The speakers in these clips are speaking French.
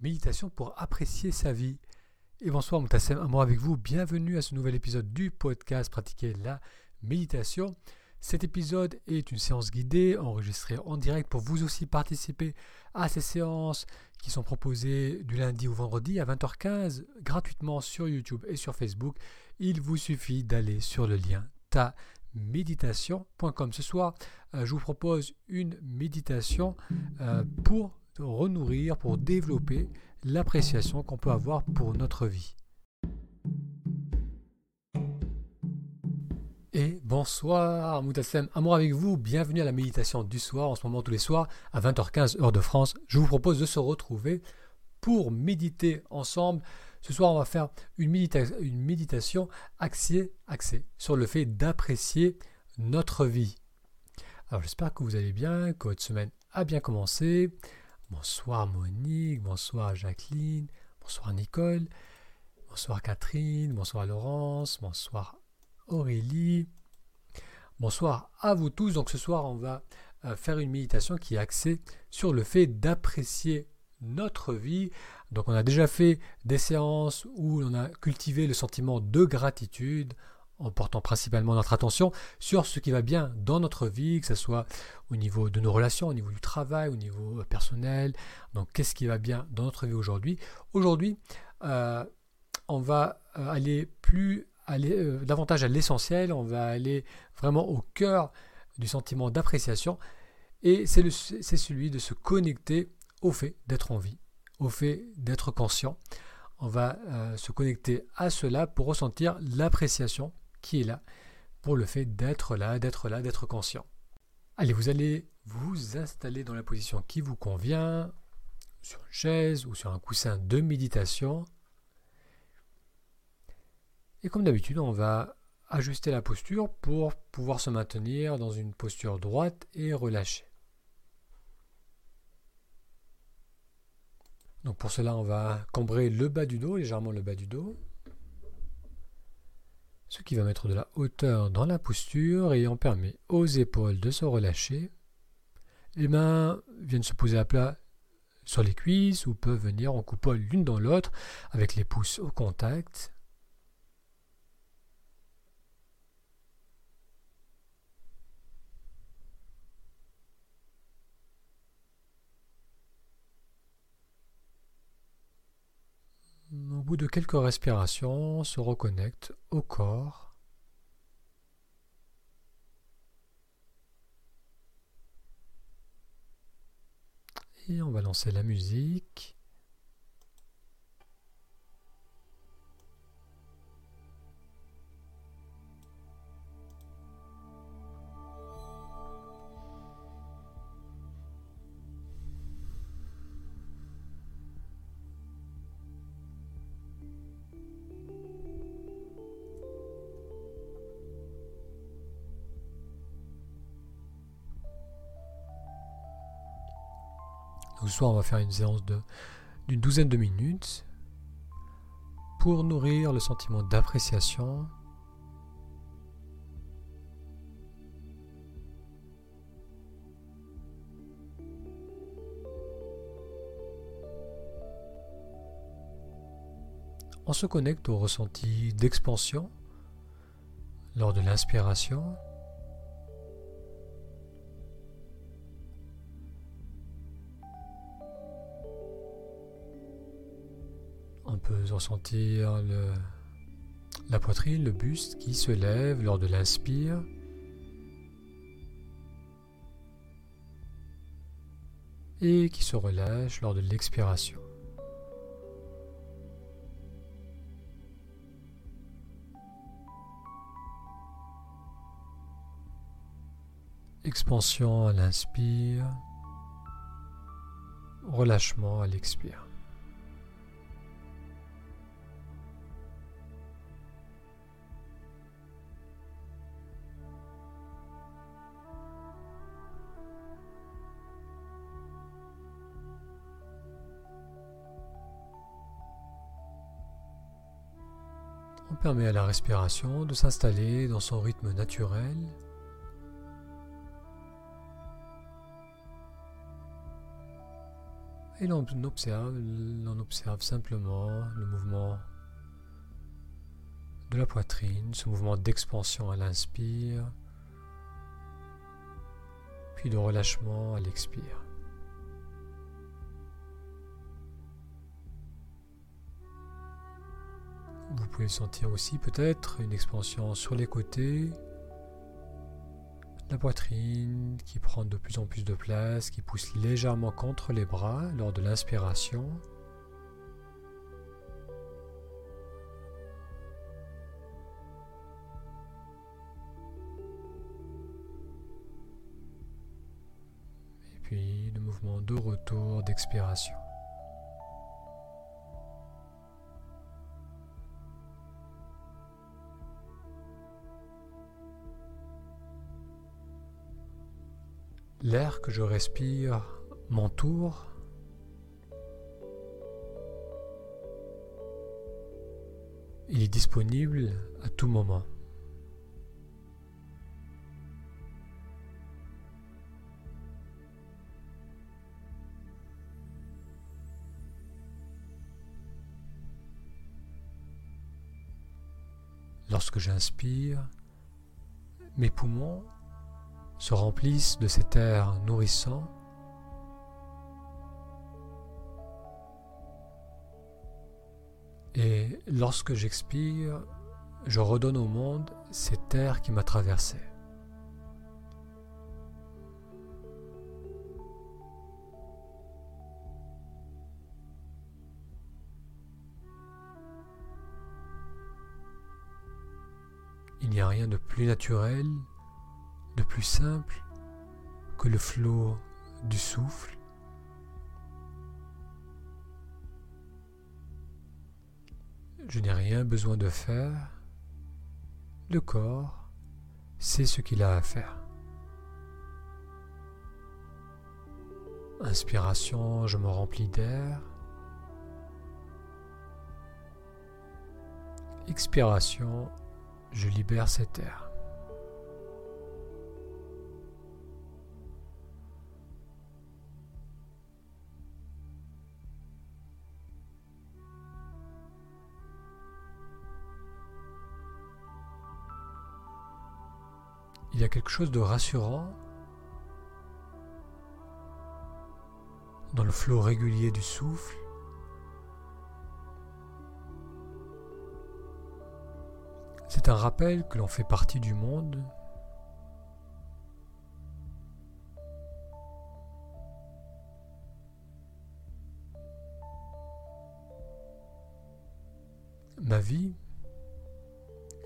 méditation pour apprécier sa vie. Et bonsoir, Moutassem Amour avec vous. Bienvenue à ce nouvel épisode du podcast Pratiquer la méditation. Cet épisode est une séance guidée enregistrée en direct pour vous aussi participer à ces séances qui sont proposées du lundi au vendredi à 20h15 gratuitement sur YouTube et sur Facebook. Il vous suffit d'aller sur le lien ta méditation.com. Ce soir, euh, je vous propose une méditation euh, pour renourrir, pour développer l'appréciation qu'on peut avoir pour notre vie. Et bonsoir Moutassem, amour avec vous, bienvenue à la méditation du soir, en ce moment tous les soirs à 20h15 heure de France. Je vous propose de se retrouver pour méditer ensemble. Ce soir, on va faire une, méditation axée, axée sur le fait d'apprécier notre vie. Alors j'espère que vous allez bien, que votre semaine a bien commencé. Bonsoir Monique, bonsoir Jacqueline, bonsoir Nicole, bonsoir Catherine, bonsoir Laurence, bonsoir Aurélie. Bonsoir à vous tous. Donc ce soir, on va euh, faire une méditation qui est axée sur le fait d'apprécier notre vie. Donc on a déjà fait des séances où on a cultivé le sentiment de gratitude en portant principalement notre attention sur ce qui va bien dans notre vie, que ce soit au niveau de nos relations, au niveau du travail, au niveau euh, personnel. Donc qu'est-ce qui va bien dans notre vie aujourd'hui? Aujourd'hui, euh, on va euh, aller plus aller davantage à l'essentiel, on va aller vraiment au cœur du sentiment d'appréciation et c'est celui de se connecter au fait d'être en vie, au fait d'être conscient. On va se connecter à cela pour ressentir l'appréciation qui est là pour le fait d'être là, d'être là, d'être conscient. Allez, vous allez vous installer dans la position qui vous convient, sur une chaise ou sur un coussin de méditation. Et comme d'habitude, on va ajuster la posture pour pouvoir se maintenir dans une posture droite et relâchée. Donc pour cela, on va cambrer le bas du dos, légèrement le bas du dos ce qui va mettre de la hauteur dans la posture et en permet aux épaules de se relâcher. Les mains viennent se poser à plat sur les cuisses ou peuvent venir en coupole l'une dans l'autre avec les pouces au contact. au bout de quelques respirations, on se reconnecte au corps. Et on va lancer la musique. Soir, on va faire une séance d'une douzaine de minutes pour nourrir le sentiment d'appréciation. On se connecte au ressenti d'expansion lors de l'inspiration. Peut ressentir la poitrine, le buste qui se lève lors de l'inspire. Et qui se relâche lors de l'expiration. Expansion à l'inspire, relâchement à l'expire. Permet à la respiration de s'installer dans son rythme naturel. Et l'on observe simplement le mouvement de la poitrine, ce mouvement d'expansion à l'inspire, puis de relâchement à l'expire. Vous pouvez sentir aussi peut-être une expansion sur les côtés, la poitrine qui prend de plus en plus de place, qui pousse légèrement contre les bras lors de l'inspiration. Et puis le mouvement de retour d'expiration. L'air que je respire m'entoure. Il est disponible à tout moment. Lorsque j'inspire, mes poumons se remplissent de cet air nourrissant. Et lorsque j'expire, je redonne au monde cet air qui m'a traversé. Il n'y a rien de plus naturel de plus simple que le flot du souffle. Je n'ai rien besoin de faire. Le corps sait ce qu'il a à faire. Inspiration, je me remplis d'air. Expiration, je libère cet air. Il y a quelque chose de rassurant dans le flot régulier du souffle. C'est un rappel que l'on fait partie du monde. Ma vie,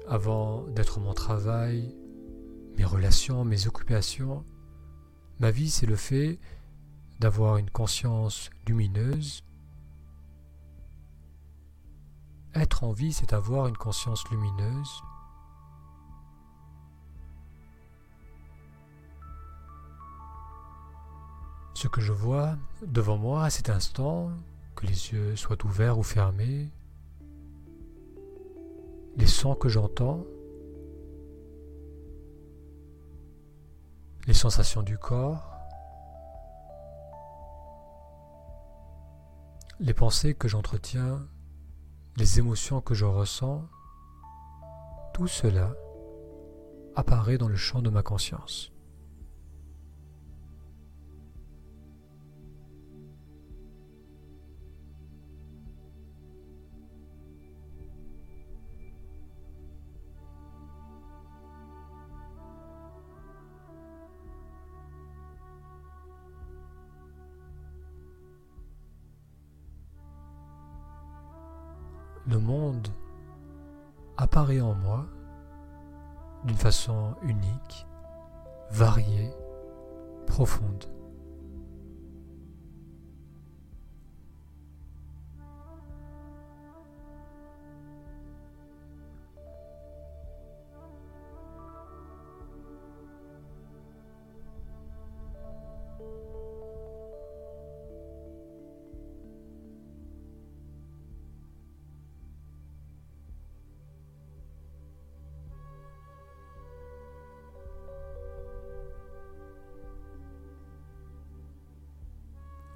avant d'être mon travail, mes relations, mes occupations. Ma vie, c'est le fait d'avoir une conscience lumineuse. Être en vie, c'est avoir une conscience lumineuse. Ce que je vois devant moi à cet instant, que les yeux soient ouverts ou fermés, les sons que j'entends, les sensations du corps, les pensées que j'entretiens, les émotions que je ressens, tout cela apparaît dans le champ de ma conscience. Le monde apparaît en moi d'une façon unique, variée, profonde.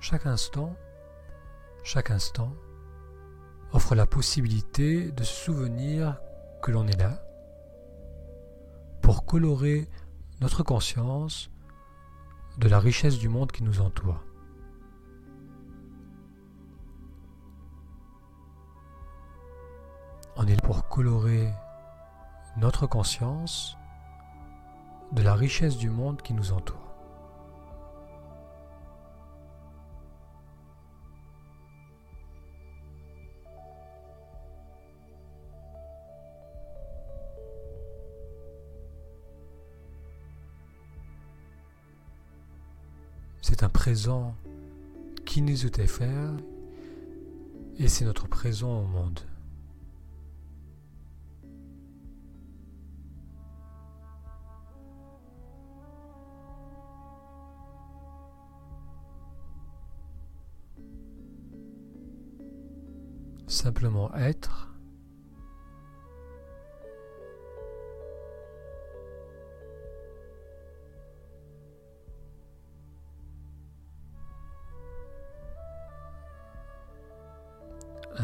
Chaque instant Chaque instant offre la possibilité de se souvenir que l'on est là pour colorer notre conscience de la richesse du monde qui nous entoure. On est pour colorer notre conscience de la richesse du monde qui nous entoure. C'est un présent qui nous est faire et c'est notre présent au monde. Simplement être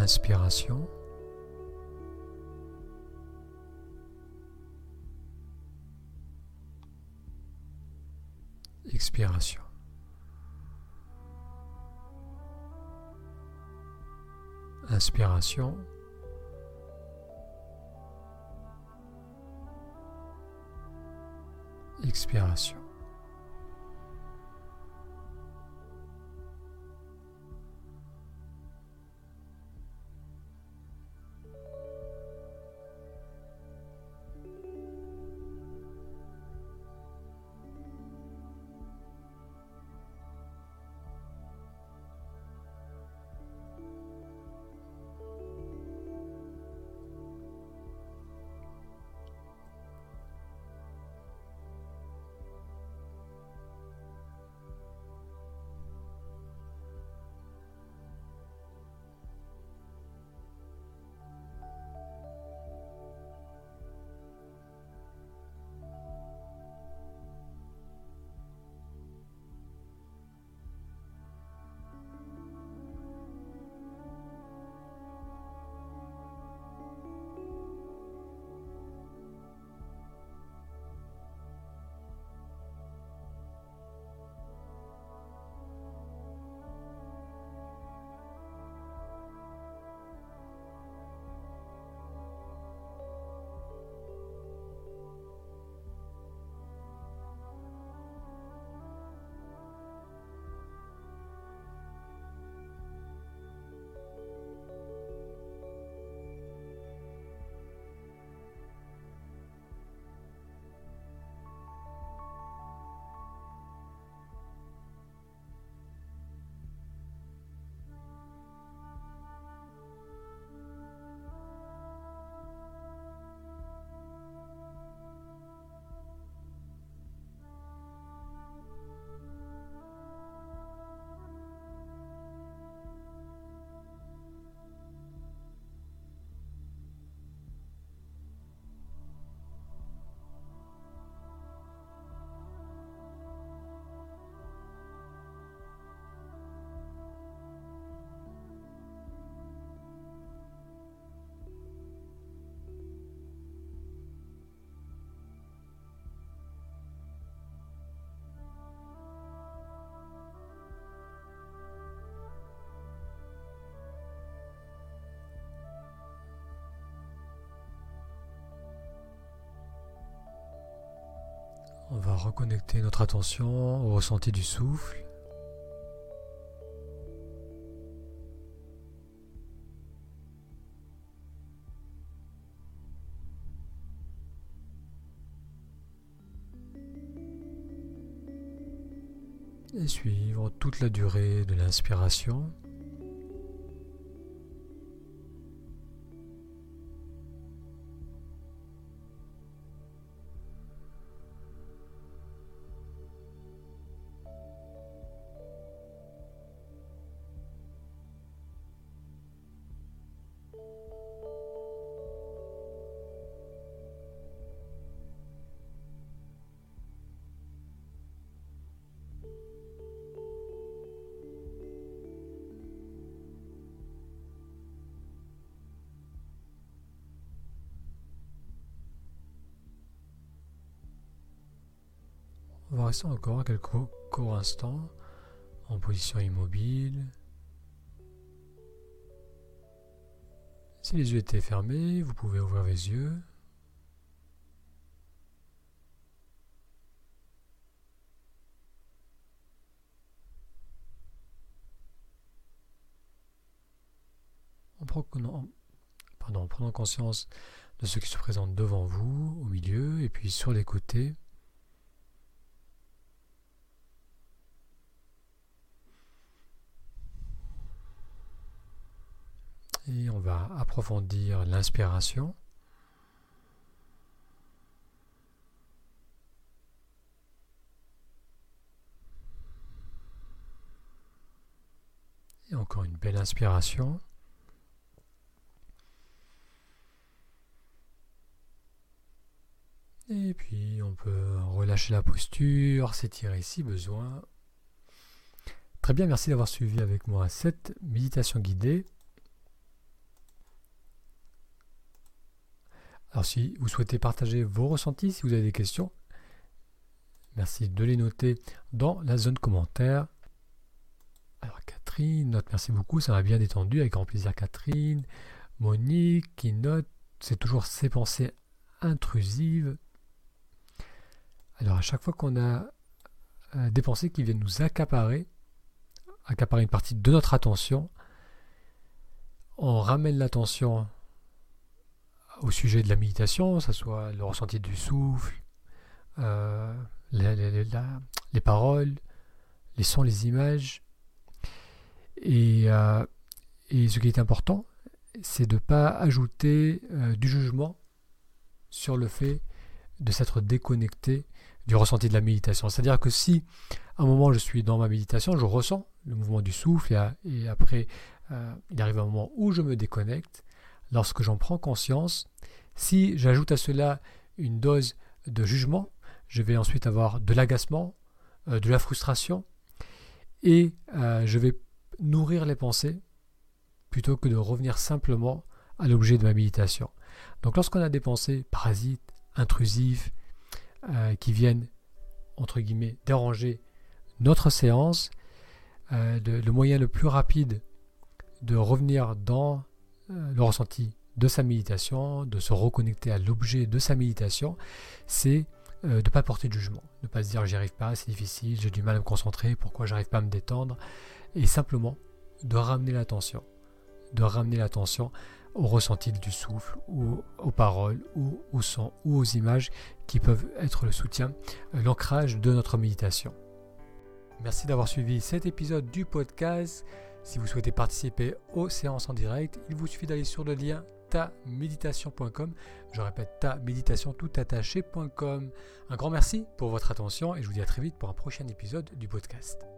Inspiration. Expiration. Inspiration. Expiration. On va reconnecter notre attention au ressenti du souffle. Et suivre toute la durée de l'inspiration. Va rester encore quelques courts instants en position immobile. Si les yeux étaient fermés, vous pouvez ouvrir les yeux. En prenant, pardon, en prenant conscience de ce qui se présente devant vous, au milieu, et puis sur les côtés. Et on va approfondir l'inspiration. Et encore une belle inspiration. Et puis on peut relâcher la posture, s'étirer si besoin. Très bien, merci d'avoir suivi avec moi cette méditation guidée. Alors si vous souhaitez partager vos ressentis, si vous avez des questions, merci de les noter dans la zone commentaire. Alors Catherine note, merci beaucoup, ça m'a bien détendu, avec grand plaisir Catherine. Monique qui note, c'est toujours ces pensées intrusives. Alors à chaque fois qu'on a euh, des pensées qui viennent nous accaparer, accaparer une partie de notre attention, on ramène l'attention au sujet de la méditation, ce soit le ressenti du souffle, euh, les, paroles, les sons, les images. Et, euh, ce qui est important, c'est de ne pas ajouter du jugement sur le fait de s'être déconnecté du ressenti de la méditation. C'est-à-dire que si à un moment je suis dans ma méditation, je ressens le mouvement du souffle et, après euh, il arrive un moment où je me déconnecte, lorsque j'en prends conscience, si j'ajoute à cela une dose de jugement, je vais ensuite avoir de l'agacement, euh, de la frustration et euh, je vais nourrir les pensées plutôt que de revenir simplement à l'objet de ma méditation. Donc lorsqu'on a des pensées parasites, intrusives, euh, qui viennent, entre guillemets, déranger notre séance, le moyen le plus rapide de revenir dans le ressenti de sa méditation, de se reconnecter à l'objet de sa méditation, c'est de ne pas porter de jugement, ne pas se dire j'y arrive pas, c'est difficile, j'ai du mal à me concentrer, pourquoi j'arrive pas à me détendre, et simplement de ramener l'attention, de ramener l'attention au ressenti du souffle, ou aux paroles, ou au son, ou aux images qui peuvent être le soutien, euh, l'ancrage de notre méditation. Merci d'avoir suivi cet épisode du podcast. Si vous souhaitez participer aux séances en direct, il vous suffit d'aller sur le lien taméditation.com. Je répète, taméditation tout attaché.com. Un grand merci pour votre attention et je vous dis à très vite pour un prochain épisode du podcast.